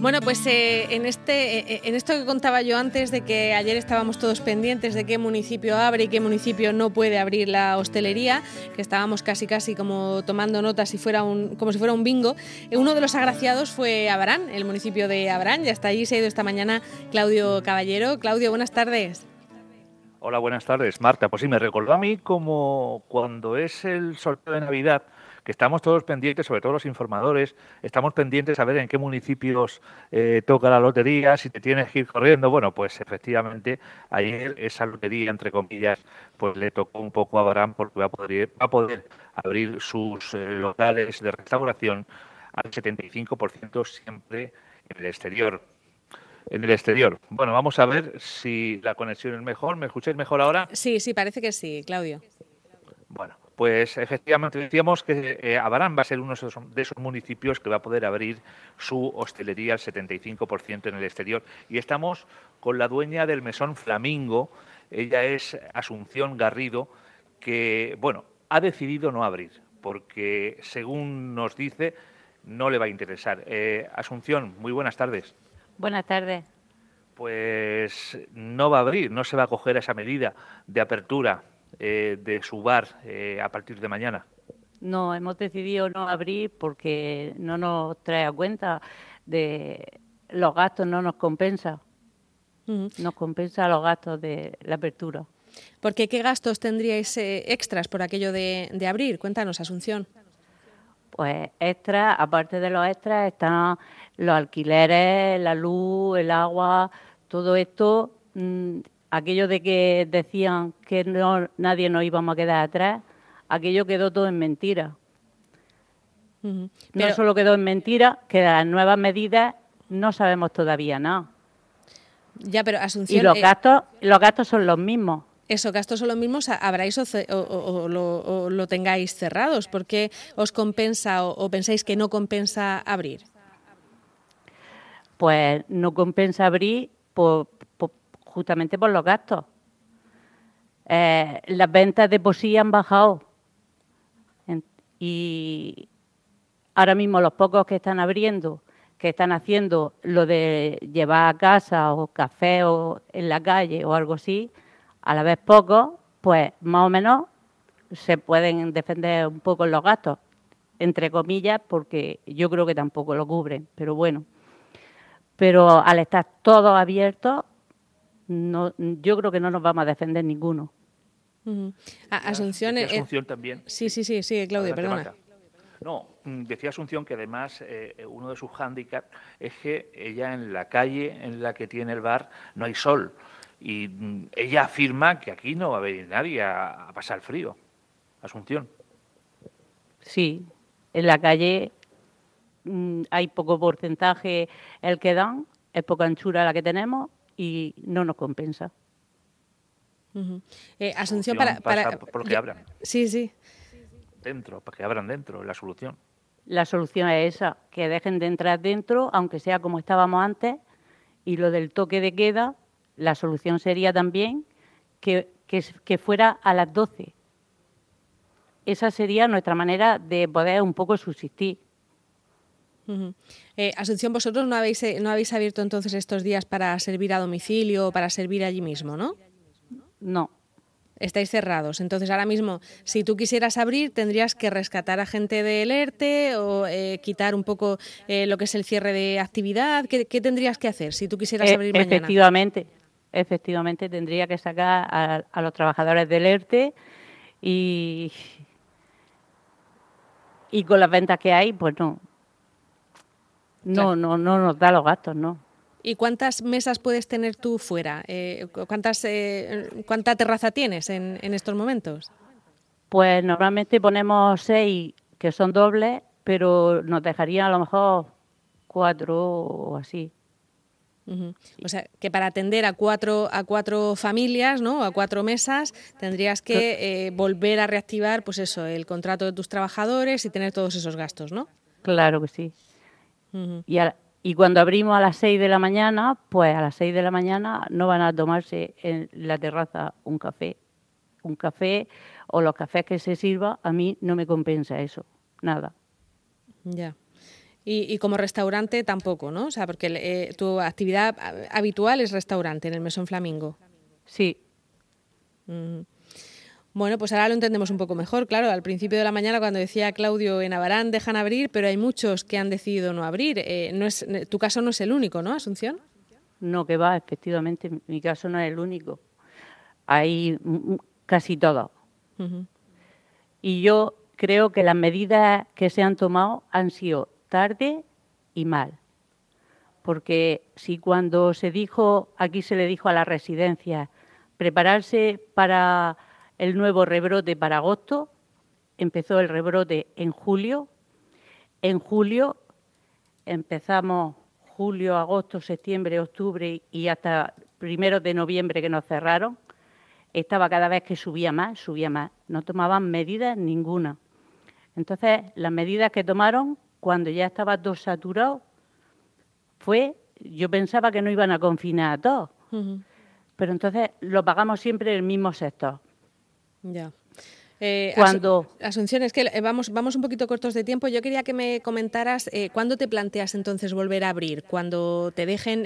Bueno, pues eh, en, este, eh, en esto que contaba yo antes de que ayer estábamos todos pendientes de qué municipio abre y qué municipio no puede abrir la hostelería, que estábamos casi casi como tomando notas si fuera un, como si fuera un bingo, eh, uno de los agraciados fue Abarán, el municipio de Abarán, ya está allí, se ha ido esta mañana Claudio Caballero. Claudio, buenas tardes. Hola, buenas tardes, Marta. Pues sí, me recordó a mí como cuando es el sorteo de Navidad que estamos todos pendientes, sobre todo los informadores, estamos pendientes a ver en qué municipios eh, toca la lotería, si te tienes que ir corriendo. Bueno, pues efectivamente ayer esa lotería, entre comillas, pues le tocó un poco a Abraham porque va a poder, va a poder abrir sus eh, locales de restauración al 75% siempre en el exterior en el exterior. Bueno, vamos a ver si la conexión es mejor. ¿Me escucháis mejor ahora? Sí, sí, parece que sí, Claudio. Bueno, pues efectivamente decíamos que eh, Abarán va a ser uno de esos, municipios que va a poder abrir su hostelería al 75% en el exterior. Y estamos con la dueña del mesón Flamingo, ella es Asunción Garrido, que, bueno, ha decidido no abrir, porque según nos dice, no le va a interesar. Eh, Asunción, muy buenas tardes. Buenas tardes. Pues no va a abrir, no se va a coger esa medida de apertura eh, de su bar eh, a partir de mañana? No, hemos decidido no abrir porque no nos trae a cuenta de los gastos, no nos compensa. Nos compensa los gastos de la apertura. Porque qué gastos tendríais eh, extras por aquello de, de, abrir? Cuéntanos, Asunción. Pues extras, aparte de los extras, están los alquileres, la luz, el agua, todo esto mm, aquello de que decían que no, nadie nos íbamos a quedar atrás, aquello quedó todo en mentira. No solo quedó en mentira, que las nuevas medidas no sabemos todavía nada. Ya, pero Asunción... Y los, eh, gastos, los gastos son los mismos. Esos gastos son los mismos, habráis o, lo, tengáis cerrados. ¿Por qué os compensa o pensáis que no compensa abrir? Pues no compensa abrir por, justamente por los gastos. Eh, las ventas de poesía han bajado y ahora mismo los pocos que están abriendo, que están haciendo lo de llevar a casa o café o en la calle o algo así, a la vez pocos, pues más o menos se pueden defender un poco los gastos, entre comillas, porque yo creo que tampoco lo cubren, pero bueno. Pero al estar todos abiertos, no, yo creo que no nos vamos a defender ninguno. Asunción, decía Asunción también. Sí, sí, sí, sí, Claudia, perdona. No, mm, decía Asunción que además eh, uno de sus hándicaps es que ella en la calle en la que tiene el bar no hay sol. Y mm, ella afirma que aquí no va a venir nadie a, a pasar frío. Asunción. Sí, en la calle mm, hay poco porcentaje el que dan, es poca anchura la que tenemos y no nos compensa. Eh, Asunción, para, para, por lo que abran. Sí, sí. Dentro, para que abran dentro, la solución. La solución es esa, que dejen de entrar dentro, aunque sea como estábamos antes, y lo del toque de queda, la solución sería también que, que fuera a las 12. Esa sería nuestra manera de poder un poco subsistir. Eh, Asunción, vosotros no habéis, eh, no habéis abierto entonces estos días para servir a domicilio o para servir allí mismo, ¿no? No. Estáis cerrados. Entonces, ahora mismo, si tú quisieras abrir, tendrías que rescatar a gente del ERTE o eh, quitar un poco lo que es el cierre de actividad. ¿Qué, tendrías que hacer si tú quisieras abrir mañana? Efectivamente, efectivamente, tendría que sacar a, a los trabajadores del ERTE y, y con las ventas que hay, pues no, no, no, no nos da los gastos, no. ¿Y cuántas mesas puedes tener tú fuera? Eh, ¿cuántas, eh, ¿Cuánta terraza tienes en, en, estos momentos? Pues normalmente ponemos seis que son dobles, pero nos dejarían a lo mejor cuatro o así. O sea, que para atender a cuatro, a cuatro familias, ¿no? A cuatro mesas, tendrías que eh, volver a reactivar, pues eso, el contrato de tus trabajadores y tener todos esos gastos, ¿no? Claro que sí y, y, cuando abrimos a las 6 de la mañana, pues a las 6 de la mañana no van a tomarse en la terraza un café. Un café o los cafés que se sirva, a mí no me compensa eso, nada. Ya. Y, como restaurante tampoco, ¿no? O sea, porque eh, tu actividad habitual es restaurante en el Mesón Flamingo. Sí. Bueno, pues ahora lo entendemos un poco mejor. Claro, al principio de la mañana cuando decía Claudio en Abarán dejan abrir, pero hay muchos que han decidido no abrir. Eh, no es, tu caso no es el único, ¿no, Asunción? No, que va, efectivamente, mi caso no es el único. Hay casi todo. Y yo creo que las medidas que se han tomado han sido tarde y mal. Porque si cuando se dijo, aquí se le dijo a la residencia, prepararse para el nuevo rebrote para agosto, empezó el rebrote en julio. En julio empezamos julio, agosto, septiembre, octubre y hasta primero de noviembre que nos cerraron. Estaba cada vez que subía más, subía más. No tomaban medidas ninguna. Entonces, las medidas que tomaron cuando ya estaba todo saturado fue, yo pensaba que no iban a confinar a todos. Pero entonces lo pagamos siempre el mismo sector. Ya. Eh, cuando Asunción, es que eh, vamos, vamos un poquito cortos de tiempo. Yo quería que me comentaras eh, cuándo te planteas entonces volver a abrir, cuando te dejen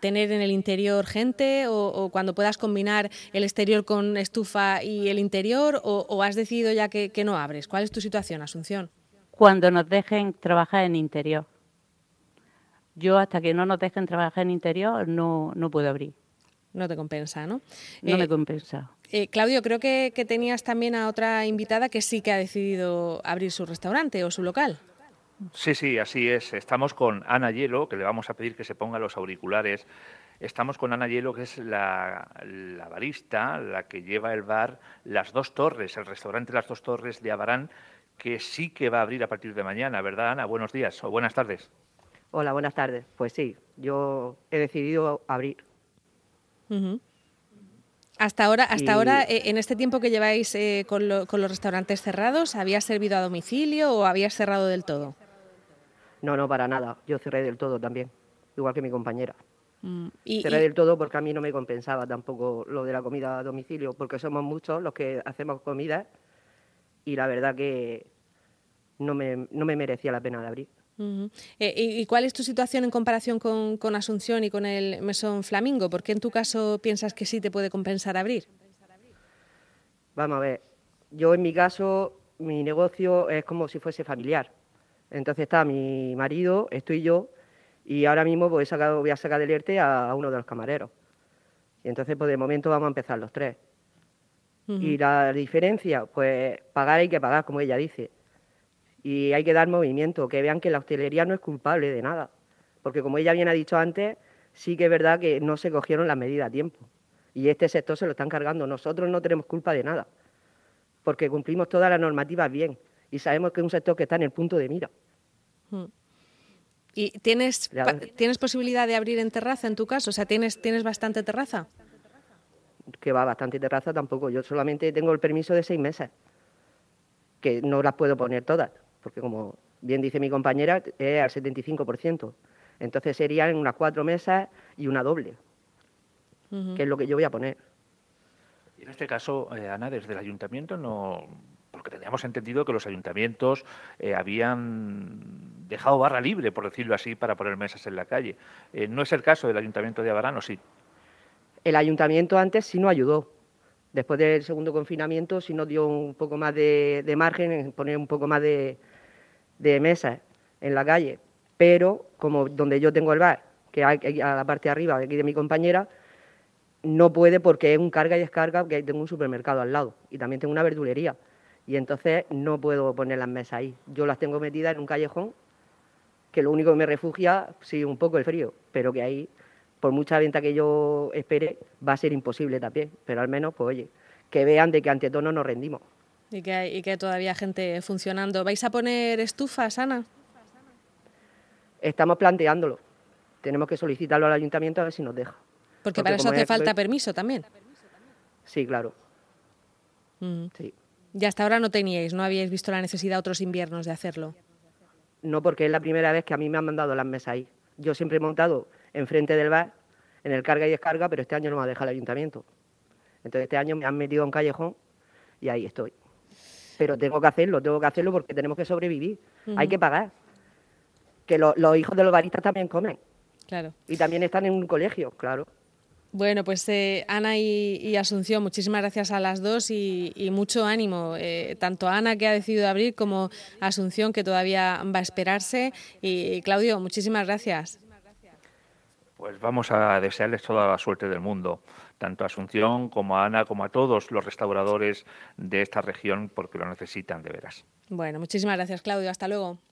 tener en el interior gente o, cuando puedas combinar el exterior con estufa y el interior o, has decidido ya que, no abres. ¿Cuál es tu situación, Asunción? Cuando nos dejen trabajar en interior. Yo hasta que no nos dejen trabajar en interior no, no puedo abrir. No te compensa, ¿no? No me compensa. Eh, Claudio, creo que, tenías también a otra invitada que sí que ha decidido abrir su restaurante o su local. Sí, sí, así es. Estamos con Ana Hielo, que le vamos a pedir que se ponga los auriculares. Estamos con Ana Hielo, que es la, barista, la que lleva el bar Las Dos Torres, el restaurante Las Dos Torres de Abarán, que sí que va a abrir a partir de mañana, ¿verdad, Ana? Buenos días o buenas tardes. Hola, buenas tardes. Pues sí, yo he decidido abrir. Hasta ahora, hasta ahora eh, en este tiempo que lleváis eh, con, los restaurantes cerrados, ¿habías servido a domicilio o habías cerrado del todo? No, no, para nada. Yo cerré del todo también, igual que mi compañera. Mm, cerré del todo porque a mí no me compensaba tampoco lo de la comida a domicilio, porque somos muchos los que hacemos comida y la verdad que no me, no me merecía la pena de abrir. Eh, ¿Y cuál es tu situación en comparación con, Asunción y con el Mesón Flamingo? ¿Por qué en tu caso piensas que sí te puede compensar abrir? Vamos a ver, yo en mi caso, mi negocio es como si fuese familiar. Entonces está mi marido, estoy yo, y ahora mismo voy a sacar, voy a sacar del ERTE a, uno de los camareros. Y entonces, pues de momento vamos a empezar los tres. Y la diferencia, pues pagar hay que pagar, como ella dice y hay que dar movimiento, que vean que la hostelería no es culpable de nada. Porque como ella bien ha dicho antes, sí que es verdad que no se cogieron las medidas a tiempo. Y este sector se lo están cargando. Nosotros no tenemos culpa de nada, porque cumplimos todas las normativas bien y sabemos que es un sector que está en el punto de mira. Hmm. ¿Y tienes, tienes posibilidad de abrir en terraza en tu caso? O sea, ¿tienes, ¿tienes bastante terraza? Que va, bastante terraza tampoco. Yo solamente tengo el permiso de seis meses, que no las puedo poner todas porque como bien dice mi compañera, es al 75%. Entonces serían unas cuatro mesas y una doble, que es lo que yo voy a poner. En este caso, eh, Ana, desde el ayuntamiento no, porque teníamos entendido que los ayuntamientos eh, habían dejado barra libre, por decirlo así, para poner mesas en la calle. Eh, ¿No es el caso del ayuntamiento de Abarán o sí? El ayuntamiento antes sí nos ayudó, Después del segundo confinamiento sí nos dio un poco más de, margen en poner un poco más de, mesas en la calle. Pero como donde yo tengo el bar, que hay a la parte de arriba aquí de mi compañera, no puede porque es un carga y descarga, que tengo un supermercado al lado y también tengo una verdulería. Y entonces no puedo poner las mesas ahí. Yo las tengo metidas en un callejón que lo único que me refugia, sí, un poco el frío, pero que ahí por mucha venta que yo espere, va a ser imposible también. Pero al menos, pues oye, que vean de que ante todo no nos rendimos. Y que, hay, y que todavía gente funcionando. ¿Vais a poner estufas, Ana? Estamos planteándolo. Tenemos que solicitarlo al ayuntamiento a ver si nos deja. Porque, para eso hace falta permiso también. Sí, claro. Mm. Sí. Y hasta ahora no teníais, no habíais visto la necesidad otros inviernos de hacerlo. No, porque es la primera vez que a mí me han mandado las mesas ahí. Yo siempre he montado enfrente del bar, en el carga y descarga, pero este año no me ha dejado el ayuntamiento. Entonces este año me han metido en callejón y ahí estoy. Pero tengo que hacerlo, tengo que hacerlo porque tenemos que sobrevivir. Hay que pagar. que lo- los hijos de los baristas también comen. Claro. Y también están en un colegio, claro. Bueno, pues eh, Ana y, y Asunción, muchísimas gracias a las dos y, y mucho ánimo, eh, tanto a Ana que ha decidido abrir como a Asunción que todavía va a esperarse. Y, Claudio, muchísimas gracias. Pues vamos a desearles toda la suerte del mundo, tanto a Asunción como a Ana, como a todos los restauradores de esta región, porque lo necesitan de veras. Bueno, muchísimas gracias, Claudio. Hasta luego.